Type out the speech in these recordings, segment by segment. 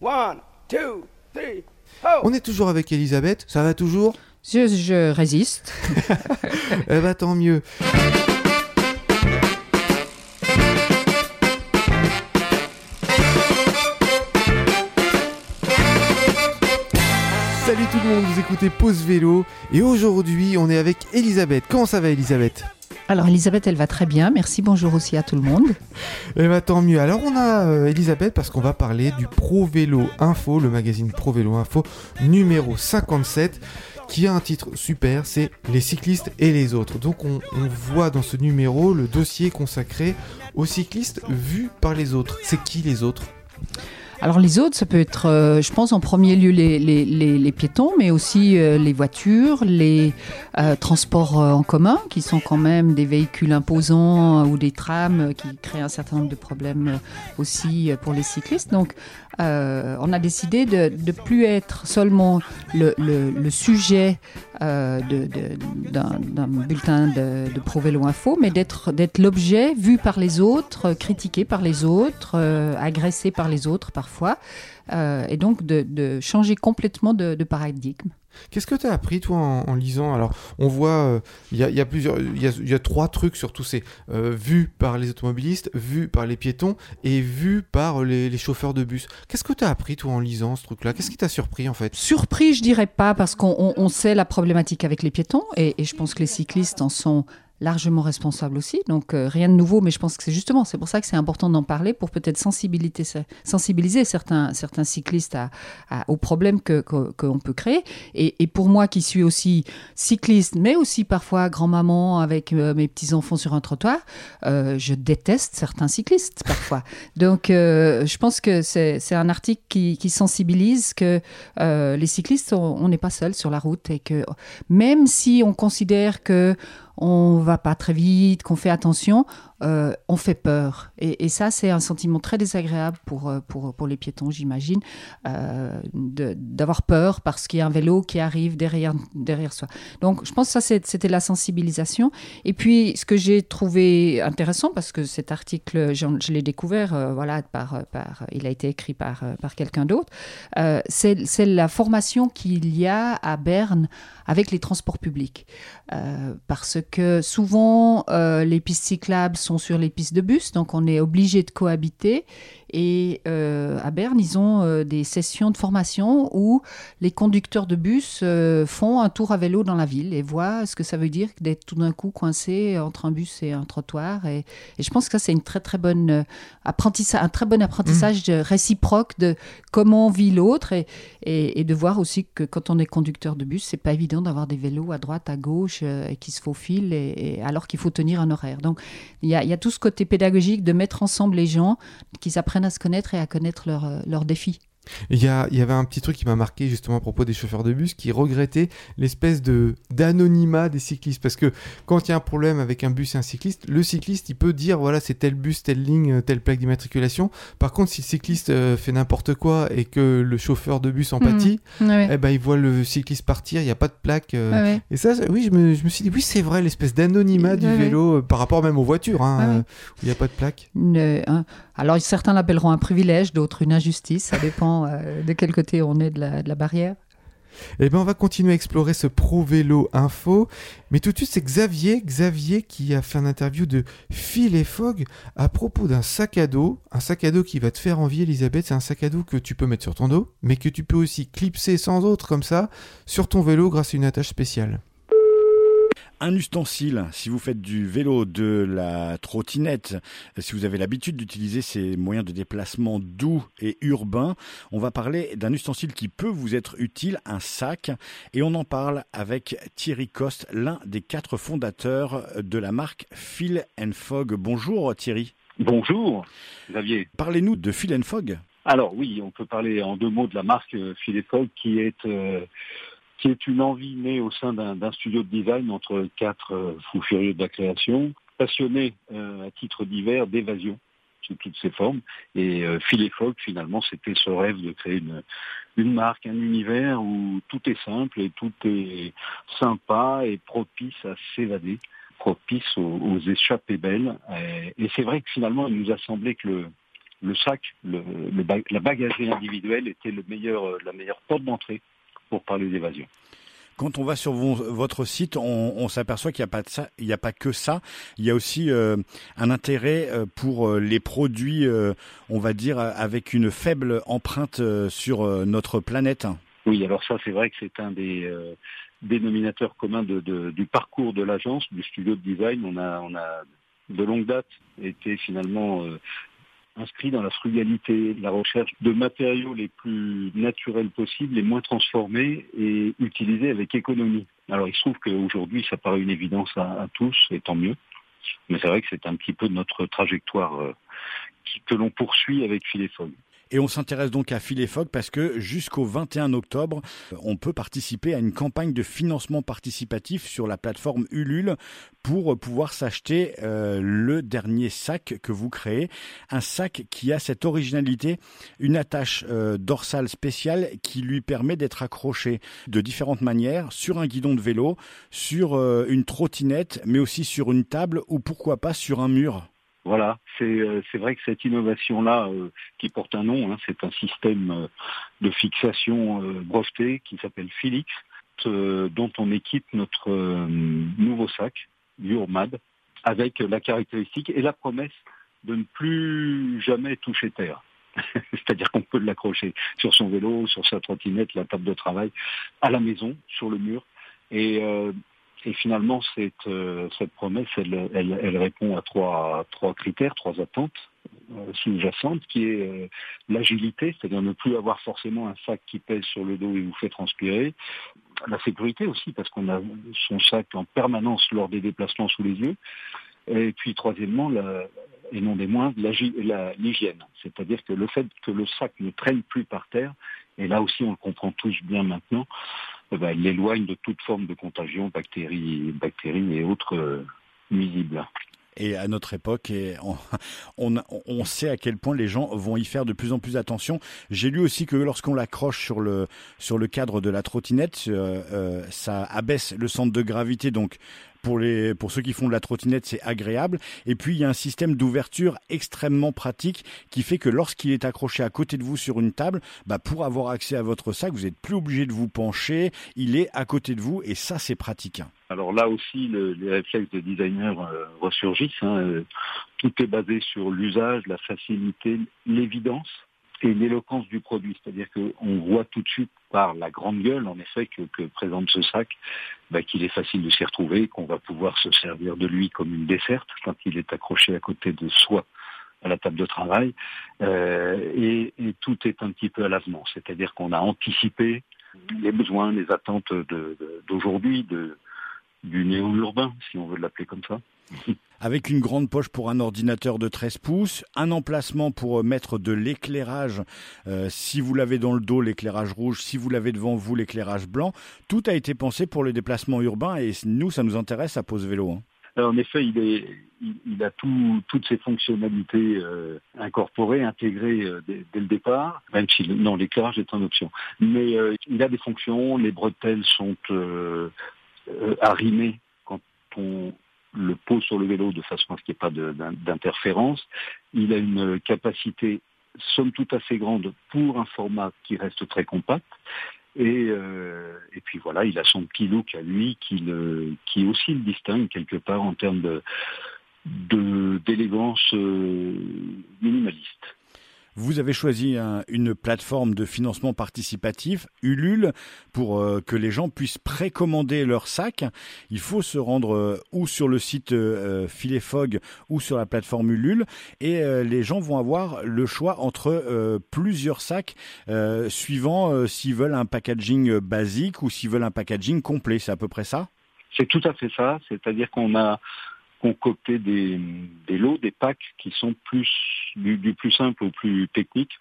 One, two, three, On est toujours avec Elisabeth, ça va toujours? Je, je résiste. Eh bah tant mieux. Salut tout le monde, vous écoutez Pause Vélo et aujourd'hui on est avec Elisabeth. Comment ça va Elisabeth? Alors Elisabeth, elle va très bien. Merci, bonjour aussi à tout le monde. Eh bah tant mieux. Alors on a euh, Elisabeth parce qu'on va parler du Pro Vélo Info, le magazine Pro Vélo Info numéro 57 qui a un titre super, c'est Les cyclistes et les autres. Donc on, on voit dans ce numéro le dossier consacré aux cyclistes vus par les autres. C'est qui les autres? Alors les autres, ça peut être, euh, je pense, en premier lieu les, piétons, mais aussi euh, les voitures, les euh, transports en commun, qui sont quand même des véhicules imposants ou des trams qui créent un certain nombre de problèmes aussi pour les cyclistes. Donc on a décidé de ne plus être seulement le, sujet d'un bulletin de, de Pro Vélo Info, mais d'être l'objet vu par les autres, critiqué par les autres, agressé par les autres parfois, euh, et donc de, de changer complètement de, de paradigme. Qu'est-ce que tu as appris toi en, en lisant? Alors on voit, euh, il y, a, il y a plusieurs, il y a, il y a trois trucs surtout, c'est euh, vu par les automobilistes, vu par les piétons et vu par les, les chauffeurs de bus. Qu'est-ce que tu as appris toi en lisant ce truc-là? Qu'est-ce qui t'a surpris en fait? Surpris, je dirais pas, parce qu'on on- on sait la problématique avec les piétons, et, et je pense que les cyclistes en sont largement responsables aussi. Donc euh, rien de nouveau, mais je pense que c'est justement, c'est pour ça que c'est important d'en parler pour peut-être sensibiliser, sensibiliser certains, certains cyclistes à, à- aux problèmes que que- qu'on peut créer. Et, et pour moi qui suis aussi cycliste, mais aussi parfois grand-maman avec euh, mes petits-enfants sur un trottoir, euh, je déteste certains cyclistes parfois. Donc je pense que c'est un article qui, qui sensibilise que les cyclistes, on on n'est pas seuls sur la route et que même si on considère que on va pas très vite, qu'on fait attention, euh, on fait peur. Et, ça, c'est un sentiment très désagréable pour, euh, pour, pour les piétons, j'imagine, euh, d'avoir peur parce qu'il y a un vélo qui arrive derrière, derrière soi. Donc, je pense que ça, c'était la sensibilisation. Et puis, ce que j'ai trouvé intéressant, parce que cet article, je l'ai découvert, voilà, par, par, il a été écrit par, par quelqu'un d'autre, c'est la formation qu'il y a à Berne avec les transports publics. Parce que souvent, les pistes cyclables sont sur les pistes de bus, donc on est obligé de cohabiter. Et euh, à Berne, ils ont euh, des sessions de formation où les conducteurs de bus euh, font un tour à vélo dans la ville et voient ce que ça veut dire d'être tout d'un coup coincé entre un bus et un trottoir. Et, et je pense que ça, c'est une très très bonne apprentissage, un très bon apprentissage euh, réciproque de comment vit l'autre et, et, et de voir aussi que quand on est conducteur de bus, c'est pas évident d'avoir des vélos à droite, à gauche et qui se faufilent et, alors qu'il faut tenir un horaire. Donc il y a, il y a tout ce côté pédagogique de mettre ensemble les gens, qu'ils apprennent à se connaître et à connaître leurs euh, leurs défis. Il y, a- il y avait un petit truc qui m'a marqué justement à propos des chauffeurs de bus qui regrettaient l'espèce de d'anonymat des cyclistes parce que quand il y a un problème avec un bus et un cycliste, le cycliste il peut dire voilà c'est tel bus, telle ligne, telle plaque d'immatriculation. Par contre si le cycliste euh, fait n'importe quoi et que le chauffeur de bus en Mhm. pâtit, Ouais. eh ben il voit le cycliste partir, il n'y a pas de plaque. euh, ouais. Et ça, oui, je me, je me suis dit, oui, c'est vrai, l'espèce d'anonymat du Ouais, vélo euh, par rapport même aux voitures, hein, euh, où il n'y a pas de plaque. Un- alors certains l'appelleront un privilège, d'autres une injustice. Ça dépend euh, de quel côté on est de la, barrière. Eh ben, on va continuer à explorer ce Pro Vélo Info. Mais tout de suite, c'est Xavier, Xavier qui a fait une interview de Phil et Fogg à propos d'un sac à dos. Un sac à dos qui va te faire envie, Elisabeth. C'est un sac à dos que tu peux mettre sur ton dos, mais que tu peux aussi clipser sans autre, comme ça, sur ton vélo grâce à une attache spéciale. Un ustensile, si vous faites du vélo, de la trottinette, si vous avez l'habitude d'utiliser ces moyens de déplacement doux et urbains, on va parler d'un ustensile qui peut vous être utile, un sac, et on en parle avec Thierry Coste, l'un des quatre fondateurs de la marque Phil Fogg. Bonjour Thierry. Bonjour, Xavier. Parlez-nous de Phil Fogg. Alors oui, on peut parler en deux mots de la marque euh, Phil Fogg qui est euh, qui est une envie née au sein d'un studio de design entre quatre euh, fous furieux de la création, passionnés euh, à titre divers d'évasion sous toutes ses formes. Et euh, Phil Fogg, finalement, c'était ce rêve de créer une, une marque, un univers où tout est simple et tout est sympa et propice à s'évader, propice aux, aux échappées belles. Et, c'est vrai que finalement, il nous a semblé que le le sac, le, la bagagerie individuelle était le meilleur, la meilleure porte d'entrée pour parler d'évasion. Quand on va sur votre site, on, s'aperçoit qu'il n'y a pas de ça, il n'y a pas que ça. Il y a aussi euh, un intérêt euh, pour euh, les produits, on va dire, avec une faible empreinte sur notre planète. Oui, alors ça, c'est vrai que c'est un des dénominateurs communs de, du parcours de l'agence, du studio de design. On a, on a de longue date été finalement inscrit dans la frugalité, la recherche de matériaux les plus naturels possibles, les moins transformés et utilisés avec économie. Alors il se trouve qu'aujourd'hui ça paraît une évidence à, tous, et tant mieux. Mais c'est vrai que c'est un petit peu notre trajectoire euh, que l'on poursuit avec Philefog. Et on s'intéresse donc à Philefog parce que jusqu'au 21 octobre, on peut participer à une campagne de financement participatif sur la plateforme Ulule pour pouvoir s'acheter euh, le dernier sac que vous créez. Un sac qui a cette originalité, une attache euh, dorsale spéciale qui lui permet d'être accroché de différentes manières sur un guidon de vélo, sur euh, une trottinette, mais aussi sur une table ou pourquoi pas sur un mur. Voilà, euh, c'est vrai que cette innovation-là, euh, qui porte un nom, hein, c'est un système euh, de fixation breveté qui s'appelle Philix, dont on équipe notre nouveau sac, Urmad, avec la caractéristique et la promesse de ne plus jamais toucher terre. C'est-à-dire qu'on peut l'accrocher sur son vélo, sur sa trottinette, la table de travail, à la maison, sur le mur. Et et finalement, cette, euh, cette promesse, elle, elle, répond à trois, trois critères, trois attentes euh, sous-jacentes, qui est euh, l'agilité, c'est-à-dire ne plus avoir forcément un sac qui pèse sur le dos et vous fait transpirer. La sécurité aussi, parce qu'on a son sac en permanence lors des déplacements sous les yeux. Et puis troisièmement, la, et non des moindres, l'hygiène. C'est-à-dire que le fait que le sac ne traîne plus par terre, et là aussi on le comprend tous bien maintenant, eh ben, il l'éloigne de toute forme de contagion, bactéries, bactéries et autres euh, nuisibles. Et à notre époque, on, on, sait à quel point les gens vont y faire de plus en plus attention. J'ai lu aussi que lorsqu'on l'accroche sur le sur le cadre de la trottinette, euh, euh, ça abaisse le centre de gravité, donc pour, ceux qui font de la trottinette, c'est agréable. Et puis, il y a un système d'ouverture extrêmement pratique qui fait que lorsqu'il est accroché à côté de vous sur une table, bah, pour avoir accès à votre sac, vous n'êtes plus obligé de vous pencher. Il est à côté de vous et ça, c'est pratique. Alors là aussi, les réflexes de designer euh, ressurgissent. Hein, euh, tout est basé sur l'usage, la facilité, l'évidence et l'éloquence du produit. C'est-à-dire qu'on voit tout de suite par la grande gueule, en effet, que, présente ce sac, bah, qu'il est facile de s'y retrouver, qu'on va pouvoir se servir de lui comme une desserte quand il est accroché à côté de soi à la table de travail. Euh, et, tout est un petit peu à l'avenant. C'est-à-dire qu'on a anticipé les besoins, les attentes d'aujourd'hui, du néo-urbain, si on veut l'appeler comme ça. Avec une grande poche pour un ordinateur de 13 pouces, un emplacement pour euh, mettre de l'éclairage, euh, si vous l'avez dans le dos, l'éclairage rouge, si vous l'avez devant vous, l'éclairage blanc. Tout a été pensé pour le déplacement urbain et nous, ça nous intéresse à Pose Vélo. Hein. Euh, en effet, il, a tout, toutes ses fonctionnalités incorporées, intégrées dès, le départ, même si non, l'éclairage est en option. Mais il a des fonctions, les bretelles sont arrimées quand on le pose sur le vélo de façon à ce qu'il n'y ait pas d'interférence. Il a une capacité somme toute assez grande pour un format qui reste très compact. Et, euh, et puis voilà, il a son petit look à lui qui, le, qui aussi le distingue quelque part en termes de d'élégance euh, minimaliste. Vous avez choisi une plateforme de financement participatif, Ulule, pour euh, que les gens puissent précommander leur sac. Il faut se rendre euh, ou sur le site euh, Filefog ou sur la plateforme Ulule et les gens vont avoir le choix entre plusieurs sacs suivant s'ils veulent un packaging basique ou s'ils veulent un packaging complet. C'est à peu près ça? C'est tout à fait ça. C'est-à-dire qu'on a concocter des, lots, des packs qui sont plus du, plus simple au plus technique.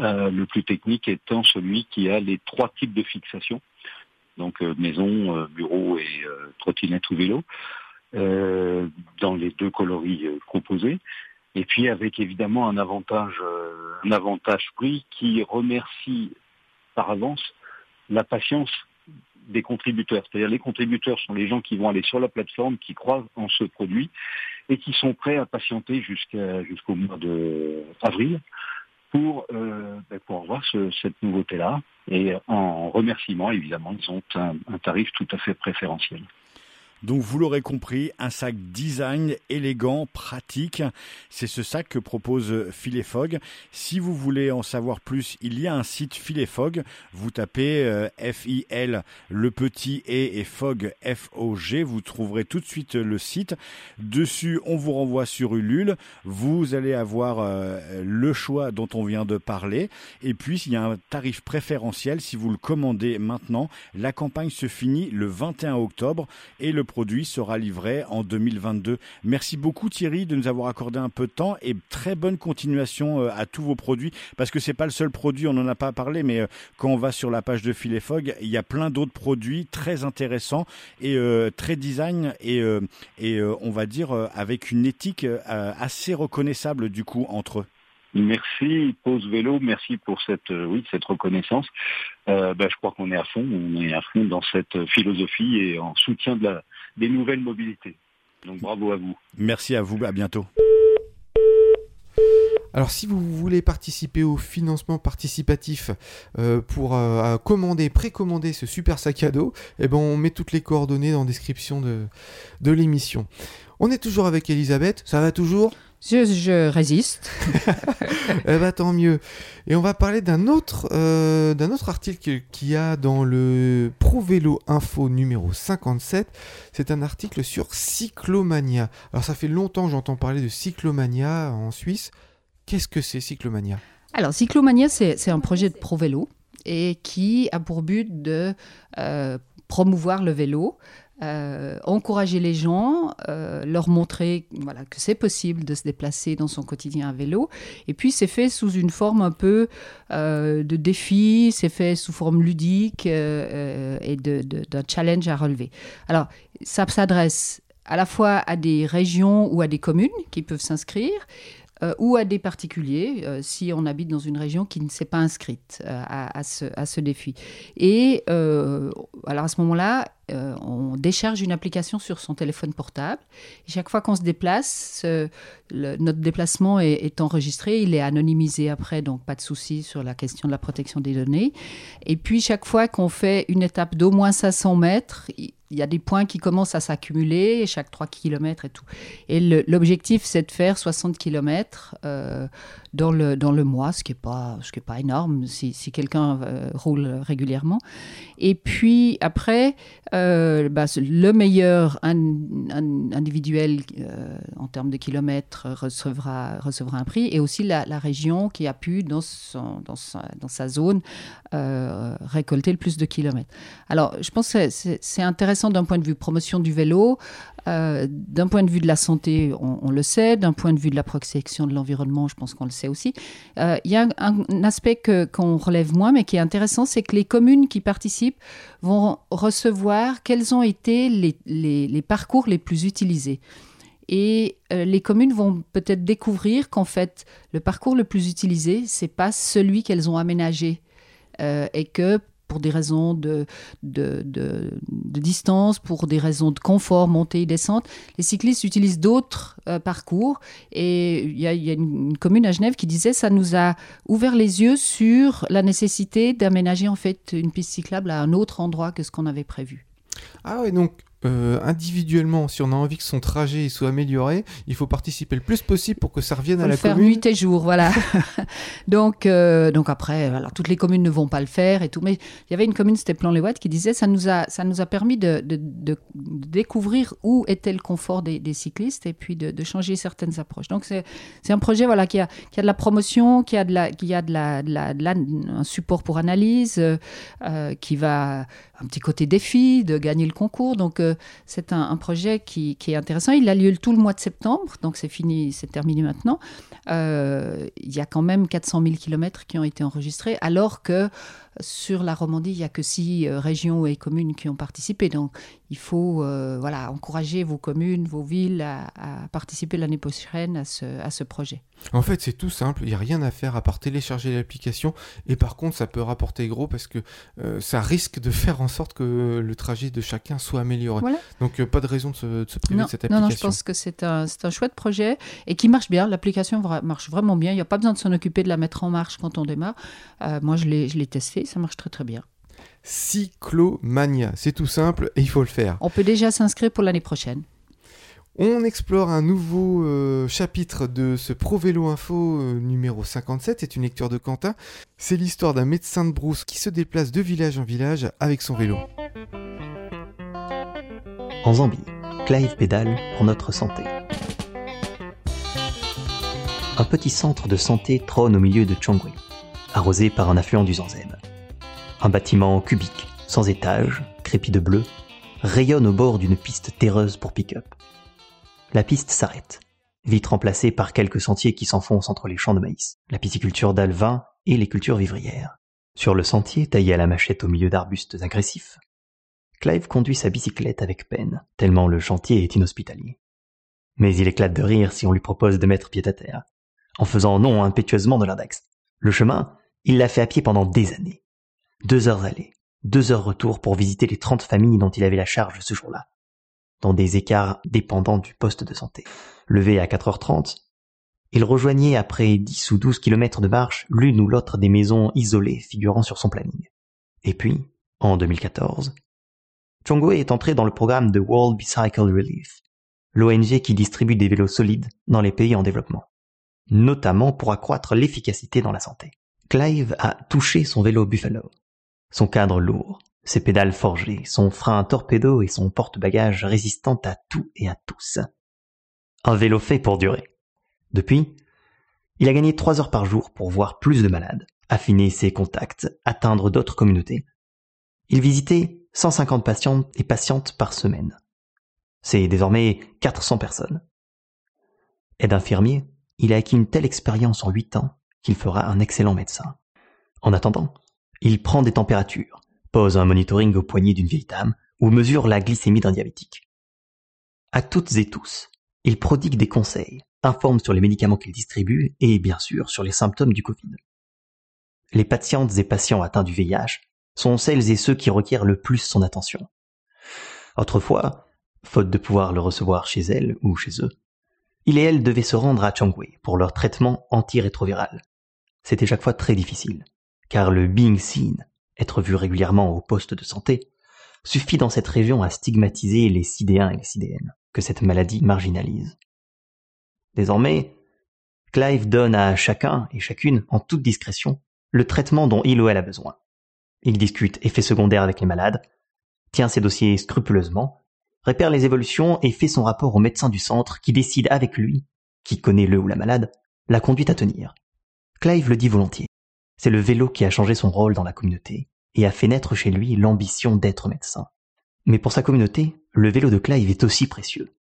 Euh, le plus technique étant celui qui a les trois types de fixation, donc euh, maison, euh, bureau et trottinette ou vélo, dans les deux coloris composés. Et puis avec évidemment un avantage, un avantage prix qui remercie par avance la patience des contributeurs. C'est-à-dire les contributeurs sont les gens qui vont aller sur la plateforme, qui croient en ce produit et qui sont prêts à patienter jusqu'au mois d'avril euh, ben, pour avoir cette nouveauté-là. Et en remerciement, évidemment, ils ont un tarif tout à fait préférentiel. Donc vous l'aurez compris, un sac design élégant, pratique. C'est ce sac que propose Philefog. Si vous voulez en savoir plus, il y a un site Philefog. Vous tapez euh, F-I-L, le petit E et Fog, F-O-G. Vous trouverez tout de suite le site. Dessus, on vous renvoie sur Ulule. Vous allez avoir euh, le choix dont on vient de parler. Et puis, il y a un tarif préférentiel si vous le commandez maintenant. La campagne se finit le 21 octobre et le produit sera livré en 2022. Merci beaucoup Thierry de nous avoir accordé un peu de temps et très bonne continuation euh, à tous vos produits parce que c'est pas le seul produit, on n'en a pas parlé, mais euh, quand on va sur la page de Filet Fog, il y a plein d'autres produits très intéressants et euh, très design et, et on va dire avec une éthique assez reconnaissable du coup entre eux. Merci Pause Vélo, merci pour cette oui cette reconnaissance. Ben, je crois qu'on est à fond, on est à fond dans cette philosophie et en soutien de la des nouvelles mobilités. Donc bravo à vous. Merci à vous, à bientôt. Alors si vous voulez participer au financement participatif euh, pour euh, commander, précommander ce super sac à dos, eh ben, on met toutes les coordonnées dans la description de, de l'émission. On est toujours avec Elisabeth, ça va toujours? Je, résiste. eh ben, tant mieux. Et on va parler d'un autre, euh, d'un autre article qu'il y a dans le Pro Vélo Info numéro 57. C'est un article sur Cyclomania. Alors ça fait longtemps que j'entends parler de Cyclomania en Suisse. Qu'est-ce que c'est Cyclomania? Alors Cyclomania, c'est un projet de Pro Vélo et qui a pour but de euh, promouvoir le vélo euh, encourager les gens, euh, leur montrer voilà, que c'est possible de se déplacer dans son quotidien à vélo. Et puis c'est fait sous une forme un peu euh, de défi, c'est fait sous forme ludique et d'un challenge à relever. Alors ça s'adresse à la fois à des régions ou à des communes qui peuvent s'inscrire, ou à des particuliers, si on habite dans une région qui ne s'est pas inscrite euh, à, ce, à, ce, défi. Et alors à ce moment-là, on décharge une application sur son téléphone portable. Et chaque fois qu'on se déplace, notre déplacement est, enregistré, il est anonymisé après, donc pas de souci sur la question de la protection des données. Et puis chaque fois qu'on fait une étape d'au moins 500 mètres, il y a des points qui commencent à s'accumuler chaque 3 km et tout. Et l'objectif, c'est de faire 60 km euh, dans, le, dans le mois, ce qui n'est pas, pas énorme si, si quelqu'un euh, roule régulièrement. Et puis après, euh, bah, le meilleur individuel en termes de kilomètres recevra, recevra un prix et aussi la, la région qui a pu, dans, son, dans, sa, dans sa zone, récolter le plus de kilomètres. Alors, je pense que c'est intéressant d'un point de vue promotion du vélo, euh, d'un point de vue de la santé, on, le sait, d'un point de vue de la protection de l'environnement, je pense qu'on le sait aussi. Euh, il y a un, aspect qu'on relève moins, mais qui est intéressant, c'est que les communes qui participent vont recevoir quels ont été les, les, parcours les plus utilisés. Et euh, les communes vont peut-être découvrir qu'en fait, le parcours le plus utilisé, c'est pas celui qu'elles ont aménagé. Et que pour des raisons de, distance, pour des raisons de confort, montée et descente. Les cyclistes utilisent d'autres euh, parcours. Et il y, a, y a une, commune à Genève qui disait ça nous a ouvert les yeux sur la nécessité d'aménager en fait une piste cyclable à un autre endroit que ce qu'on avait prévu. Ah oui, donc euh, individuellement, si on a envie que son trajet soit amélioré, il faut participer le plus possible pour que ça revienne à la le faire commune. nuit et jour, voilà. donc, euh, donc après, alors toutes les communes ne vont pas le faire et tout, mais il y avait une commune, c'était Plan-les-Ouates, qui disait ça nous a, ça nous a permis de, de, de découvrir où était le confort des, des cyclistes et puis de, changer certaines approches. Donc c'est un projet voilà qui a, qui a de la promotion, qui a de la, qui a de la, de la, un support pour analyse, euh, qui va un petit côté défi de gagner le concours. Donc c'est un, projet qui, est intéressant. Il a lieu tout le mois de septembre, donc c'est fini, c'est terminé maintenant. Euh, il y a quand même 400 000 kilomètres qui ont été enregistrés, alors que sur la Romandie, il n'y a que six régions et communes qui ont participé. Donc, il faut voilà, encourager vos communes, vos villes à, participer l'année prochaine à ce, à ce projet. En fait, c'est tout simple. Il n'y a rien à faire à part télécharger l'application. Et par contre, ça peut rapporter gros parce que ça risque de faire en sorte que le trajet de chacun soit amélioré. Donc, pas de raison de se, priver de cette application. Non, non, je pense que c'est un, un chouette projet et qui marche bien. L'application marche vraiment bien. Il n'y a pas besoin de s'en occuper de la mettre en marche quand on démarre. Euh, moi, je l'ai testé, ça marche très très bien. Cyclomania, c'est tout simple et il faut le faire. On peut déjà s'inscrire pour l'année prochaine. On explore un nouveau euh, chapitre de ce Pro Vélo Info euh, numéro 57, c'est une lecture de Quentin. C'est l'histoire d'un médecin de brousse qui se déplace de village en village avec son vélo. En Zambie, Clive pédale pour notre santé un petit centre de santé trône au milieu de Chongwei, arrosé par un affluent du Zanzeb. Un bâtiment cubique, sans étage, crépi de bleu, rayonne au bord d'une piste terreuse pour pick-up. La piste s'arrête, vite remplacée par quelques sentiers qui s'enfoncent entre les champs de maïs, la pisciculture d'alvin et les cultures vivrières. Sur le sentier, taillé à la machette au milieu d'arbustes agressifs, Clive conduit sa bicyclette avec peine, tellement le chantier est inhospitalier. Mais il éclate de rire si on lui propose de mettre pied à terre en faisant non impétueusement de l'index. Le chemin, il l'a fait à pied pendant des années. Deux heures aller, deux heures retour pour visiter les trente familles dont il avait la charge ce jour-là, dans des écarts dépendants du poste de santé. Levé à 4h30, il rejoignait après dix ou douze kilomètres de marche l'une ou l'autre des maisons isolées figurant sur son planning. Et puis, en 2014, Chongo est entré dans le programme de World Bicycle Relief, l'ONG qui distribue des vélos solides dans les pays en développement notamment pour accroître l'efficacité dans la santé. Clive a touché son vélo Buffalo. Son cadre lourd, ses pédales forgées, son frein torpedo et son porte-bagages résistant à tout et à tous. Un vélo fait pour durer. Depuis, il a gagné trois heures par jour pour voir plus de malades, affiner ses contacts, atteindre d'autres communautés. Il visitait 150 patients et patientes par semaine. C'est désormais 400 personnes. Aide infirmier, il a acquis une telle expérience en huit ans qu'il fera un excellent médecin. En attendant, il prend des températures, pose un monitoring au poignet d'une vieille dame ou mesure la glycémie d'un diabétique. À toutes et tous, il prodigue des conseils, informe sur les médicaments qu'il distribue et bien sûr sur les symptômes du Covid. Les patientes et patients atteints du VIH sont celles et ceux qui requièrent le plus son attention. Autrefois, faute de pouvoir le recevoir chez elles ou chez eux, il et elle devaient se rendre à Changwei pour leur traitement antirétroviral. C'était chaque fois très difficile, car le being seen, être vu régulièrement au poste de santé, suffit dans cette région à stigmatiser les sidéens et les sidéennes, que cette maladie marginalise. Désormais, Clive donne à chacun et chacune, en toute discrétion, le traitement dont il ou elle a besoin. Il discute effets secondaires avec les malades, tient ses dossiers scrupuleusement répère les évolutions et fait son rapport au médecin du centre qui décide avec lui, qui connaît le ou la malade, la conduite à tenir. Clive le dit volontiers. C'est le vélo qui a changé son rôle dans la communauté et a fait naître chez lui l'ambition d'être médecin. Mais pour sa communauté, le vélo de Clive est aussi précieux.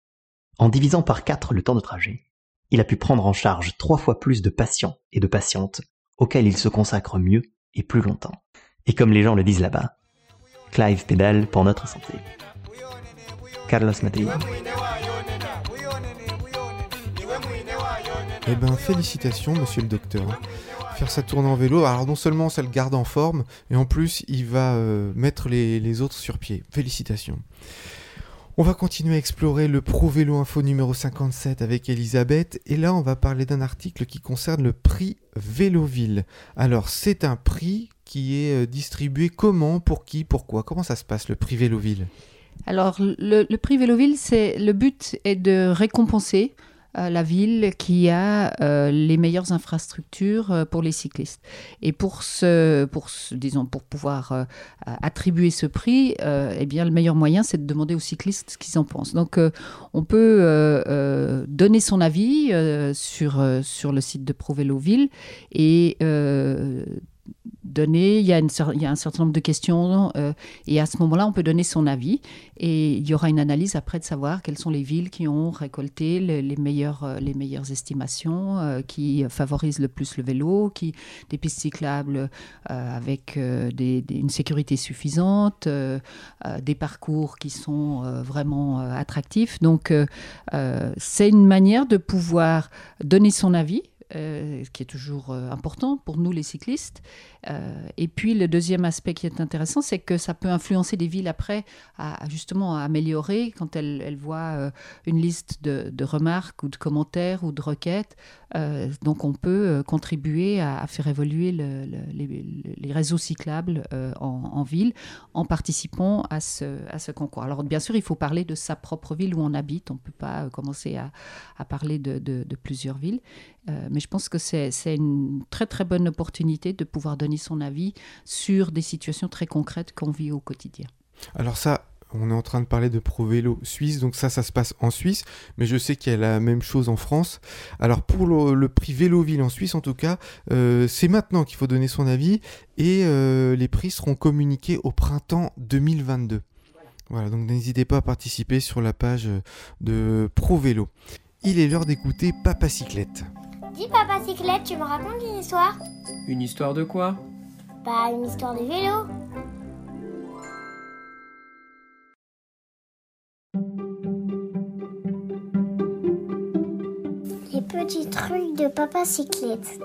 En divisant par quatre le temps de trajet, il a pu prendre en charge trois fois plus de patients et de patientes auxquels il se consacre mieux et plus longtemps. Et comme les gens le disent là-bas, Clive pédale pour notre santé. Carlos Eh ben, félicitations, monsieur le docteur. Faire sa tournée en vélo, alors non seulement ça le garde en forme, et en plus il va euh, mettre les, autres sur pied. Félicitations. On va continuer à explorer le Pro Vélo Info numéro 57 avec Elisabeth et là on va parler d'un article qui concerne le prix Véloville. Alors c'est un prix qui est euh, distribué comment, pour qui, pourquoi Comment ça se passe le prix Véloville? Alors, le, prix Véloville, c'est le but est de récompenser la ville qui a euh, les meilleures infrastructures euh, pour les cyclistes. Et pour ce, pour disons, pour pouvoir attribuer ce prix, eh bien, le meilleur moyen, c'est de demander aux cyclistes ce qu'ils en pensent. Donc, on peut donner son avis sur sur le site de Pro Véloville et il y, a un certain nombre de questions euh, et à ce moment-là, on peut donner son avis et il y aura une analyse après de savoir quelles sont les villes qui ont récolté les, meilleures, euh, les meilleures estimations, euh, qui favorisent le plus le vélo, qui des pistes cyclables avec une sécurité suffisante, des parcours qui sont vraiment attractifs. Donc, c'est une manière de pouvoir donner son avis euh, qui est toujours euh, important pour nous les cyclistes. Euh, et puis le deuxième aspect qui est intéressant, c'est que ça peut influencer des villes après à, justement améliorer quand elles, voient une liste de, remarques ou de commentaires ou de requêtes. donc on peut contribuer à, faire évoluer le, le, les, les, réseaux cyclables en, ville en participant à ce, concours. Alors bien sûr, il faut parler de sa propre ville où on habite. On ne peut pas commencer à, parler de, plusieurs villes. Euh, je pense que c'est une très très bonne opportunité de pouvoir donner son avis sur des situations très concrètes qu'on vit au quotidien. Alors ça, on est en train de parler de Pro Vélo Suisse, donc ça, ça se passe en Suisse, mais je sais qu'il y a la même chose en France. Alors pour le, le prix Véloville en Suisse, en tout cas, euh, c'est maintenant qu'il faut donner son avis et euh, les prix seront communiqués au printemps 2022. Voilà, donc n'hésitez pas à participer sur la page de Pro Vélo. Il est l'heure d'écouter Papa Cyclette. Dis papa cyclette, tu me racontes une histoire Une histoire de quoi? Bah une histoire de vélo. Les petits trucs de papa cyclette.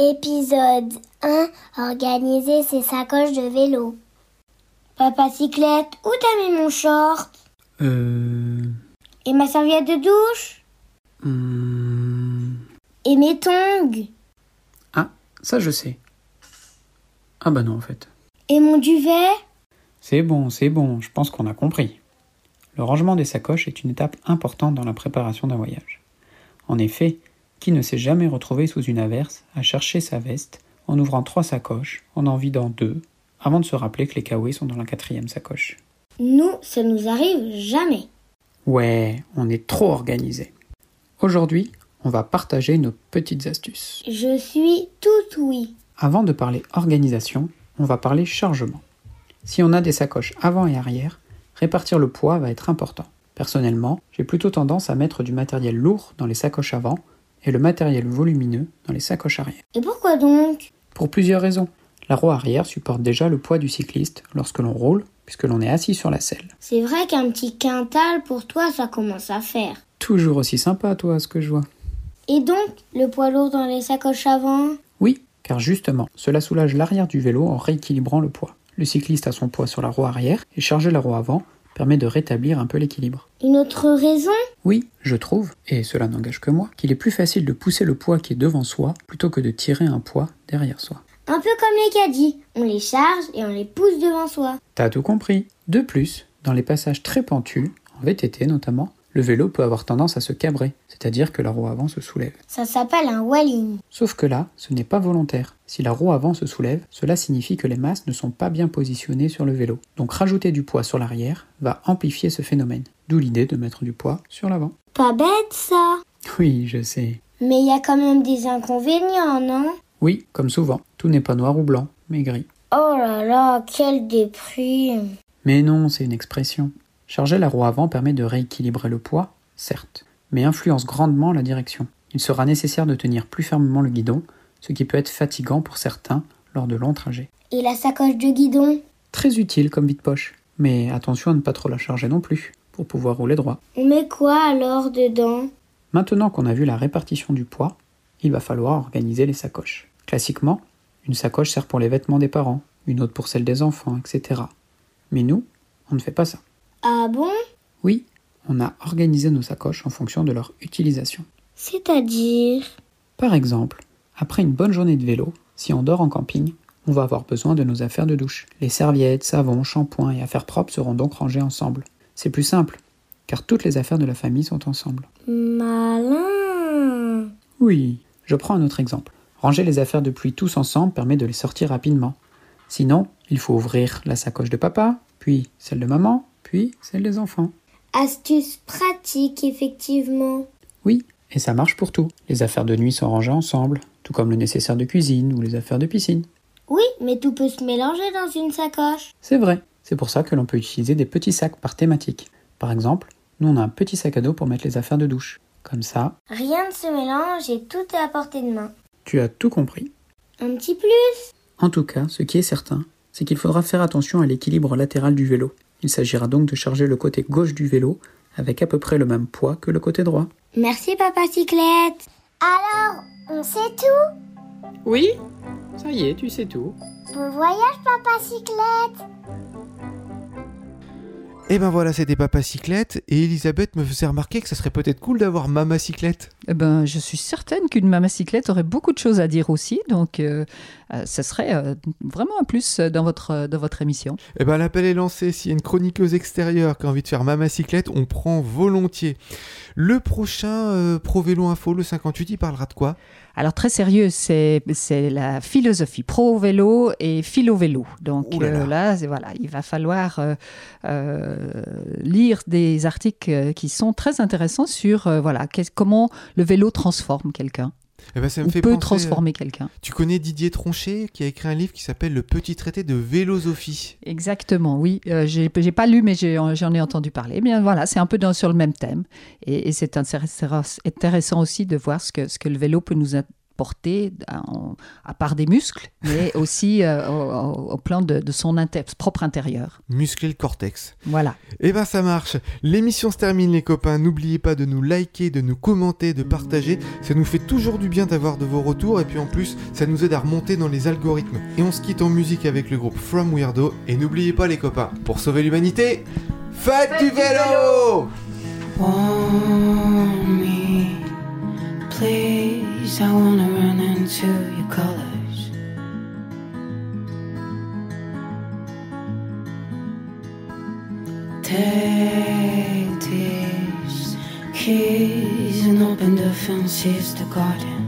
Épisode 1 Organiser ses sacoches de vélo. Papa cyclette, où t'as mis mon short? Euh. Et ma serviette de douche hmm, Et mes tongs Ah, ça je sais. Ah bah non en fait. Et mon duvet C'est bon, c'est bon, je pense qu'on a compris. Le rangement des sacoches est une étape importante dans la préparation d'un voyage. En effet, qui ne s'est jamais retrouvé sous une averse à chercher sa veste en ouvrant trois sacoches, en en vidant deux, avant de se rappeler que les kawaii sont dans la quatrième sacoche? Nous, ça nous arrive jamais. Ouais, on est trop organisé. Aujourd'hui, on va partager nos petites astuces. Je suis tout oui. Avant de parler organisation, on va parler chargement. Si on a des sacoches avant et arrière, répartir le poids va être important. Personnellement, j'ai plutôt tendance à mettre du matériel lourd dans les sacoches avant et le matériel volumineux dans les sacoches arrière. Et pourquoi donc? Pour plusieurs raisons. La roue arrière supporte déjà le poids du cycliste lorsque l'on roule, puisque l'on est assis sur la selle. C'est vrai qu'un petit quintal, pour toi, ça commence à faire. Toujours aussi sympa, toi, ce que je vois. Et donc, le poids lourd dans les sacoches avant Oui, car justement, cela soulage l'arrière du vélo en rééquilibrant le poids. Le cycliste a son poids sur la roue arrière et charger la roue avant permet de rétablir un peu l'équilibre. Une autre raison? Oui, je trouve, et cela n'engage que moi, qu'il est plus facile de pousser le poids qui est devant soi plutôt que de tirer un poids derrière soi. Un peu comme les caddies, on les charge et on les pousse devant soi. T'as tout compris. De plus, dans les passages très pentus, en VTT notamment, le vélo peut avoir tendance à se cabrer, c'est-à-dire que la roue avant se soulève. Ça s'appelle un walling. Sauf que là, ce n'est pas volontaire. Si la roue avant se soulève, cela signifie que les masses ne sont pas bien positionnées sur le vélo. Donc rajouter du poids sur l'arrière va amplifier ce phénomène. D'où l'idée de mettre du poids sur l'avant. Pas bête ça Oui, je sais. Mais il y a quand même des inconvénients, non? Oui, comme souvent. Tout n'est pas noir ou blanc, mais gris. Oh là là, quelle déprime Mais non, c'est une expression. Charger la roue avant permet de rééquilibrer le poids, certes, mais influence grandement la direction. Il sera nécessaire de tenir plus fermement le guidon, ce qui peut être fatigant pour certains lors de longs trajets. Et la sacoche de guidon Très utile comme vide-poche, mais attention à ne pas trop la charger non plus, pour pouvoir rouler droit. On met quoi alors dedans? Maintenant qu'on a vu la répartition du poids, il va falloir organiser les sacoches. Classiquement, une sacoche sert pour les vêtements des parents, une autre pour celle des enfants, etc. Mais nous, on ne fait pas ça. Ah bon? Oui, on a organisé nos sacoches en fonction de leur utilisation. C'est-à-dire? Par exemple, après une bonne journée de vélo, si on dort en camping, on va avoir besoin de nos affaires de douche. Les serviettes, savons, shampoings et affaires propres seront donc rangées ensemble. C'est plus simple, car toutes les affaires de la famille sont ensemble. Malin Oui, je prends un autre exemple. Ranger les affaires de pluie tous ensemble permet de les sortir rapidement. Sinon, il faut ouvrir la sacoche de papa, puis celle de maman, puis celle des enfants. Astuce pratique, effectivement. Oui, Et ça marche pour tout. Les affaires de nuit sont rangées ensemble, tout comme le nécessaire de cuisine ou les affaires de piscine. Oui, mais tout peut se mélanger dans une sacoche. C'est vrai. C'est pour ça que l'on peut utiliser des petits sacs par thématique. Par exemple, nous on a un petit sac à dos pour mettre les affaires de douche. Comme ça, Rien ne se mélange et tout est à portée de main. Tu as tout compris. Un petit plus. En tout cas, ce qui est certain, c'est qu'il faudra faire attention à l'équilibre latéral du vélo. Il s'agira donc de charger le côté gauche du vélo avec à peu près le même poids que le côté droit. Merci, Papa Cyclette. Alors, on sait tout? Oui Ça y est, tu sais tout. Bon voyage, Papa Cyclette Et ben voilà, c'était Papa Cyclette. Et Elisabeth me faisait remarquer que ça serait peut-être cool d'avoir Mama Cyclette. Eh ben, je suis certaine qu'une mamacyclette aurait beaucoup de choses à dire aussi, donc euh, euh, ça serait euh, vraiment un plus dans votre, dans votre émission. Eh ben l'appel est lancé. S'il y a une chroniqueuse extérieure qui a envie de faire Mama Cyclette, on prend volontiers. Le prochain euh, Pro Vélo Info, le 58, il parlera de quoi? Alors très sérieux, c'est la philosophie pro vélo et philo vélo. Donc là là. euh, voilà, il va falloir euh, euh, lire des articles euh, qui sont très intéressants sur euh, voilà comment le vélo transforme quelqu'un Eh ben ça me ou fait peut penser, transformer quelqu'un. euh, Tu connais Didier Tronchet qui a écrit un livre qui s'appelle Le Petit Traité de Vélosophie. Exactement, oui. Euh, j'ai j'ai pas lu, mais j'ai- j'en ai entendu parler. Eh bien voilà, c'est un peu dans- sur le même thème. Et, et c'est intéressant, intéressant aussi de voir ce que, ce que le vélo peut nous apporter, en- à part des muscles, mais aussi euh, au, plan de, de son inter- propre intérieur. Muscler le cortex. Voilà. Eh ben ça marche. L'émission se termine les copains. N'oubliez pas de nous liker, de nous commenter, de partager. Ça nous fait toujours du bien d'avoir de vos retours et puis en plus ça nous aide à remonter dans les algorithmes. Et on se quitte en musique avec le groupe From Weirdo. Et n'oubliez pas les copains, pour sauver l'humanité, faites, du vélo Warm me, please. I wanna run into your colors. Take these keys and open the fences, the garden.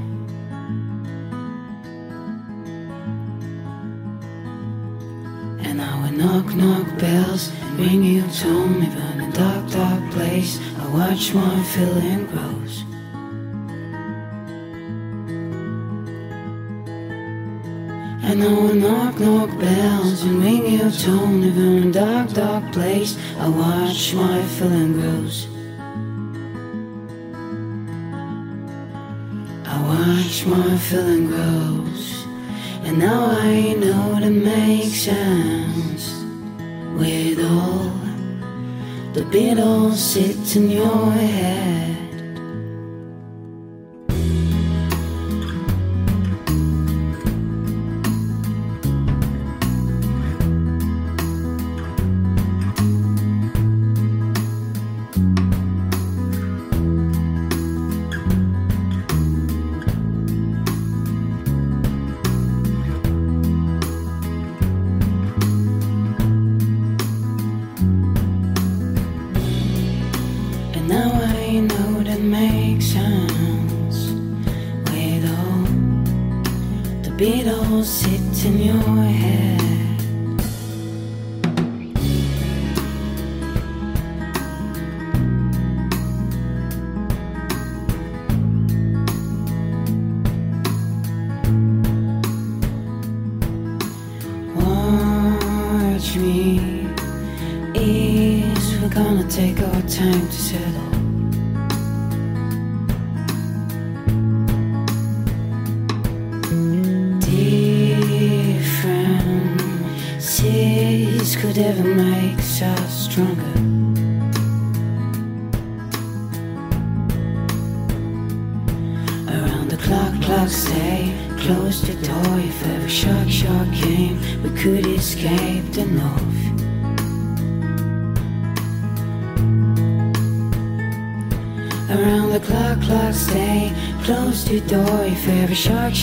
And I will knock, knock bells ring you to me. But in a dark, dark place, I watch my feeling grows. And I will knock, knock bells and ring you tone. But in a dark, dark place, I watch my feeling grows. I watch my feeling grows. And now I know to make sense with all the Beatles sits in your head. Take our time to settle.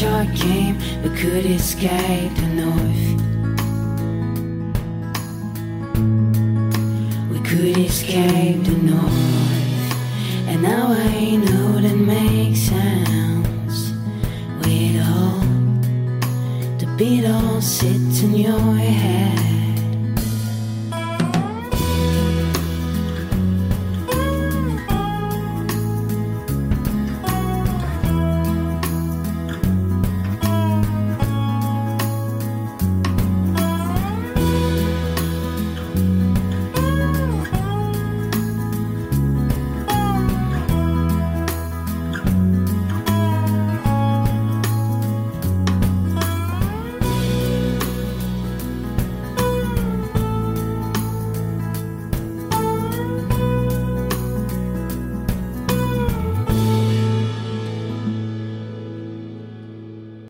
Shark came We could escape the north. We could escape the north. And now I know that makes sense. With all The Beatles sits in your head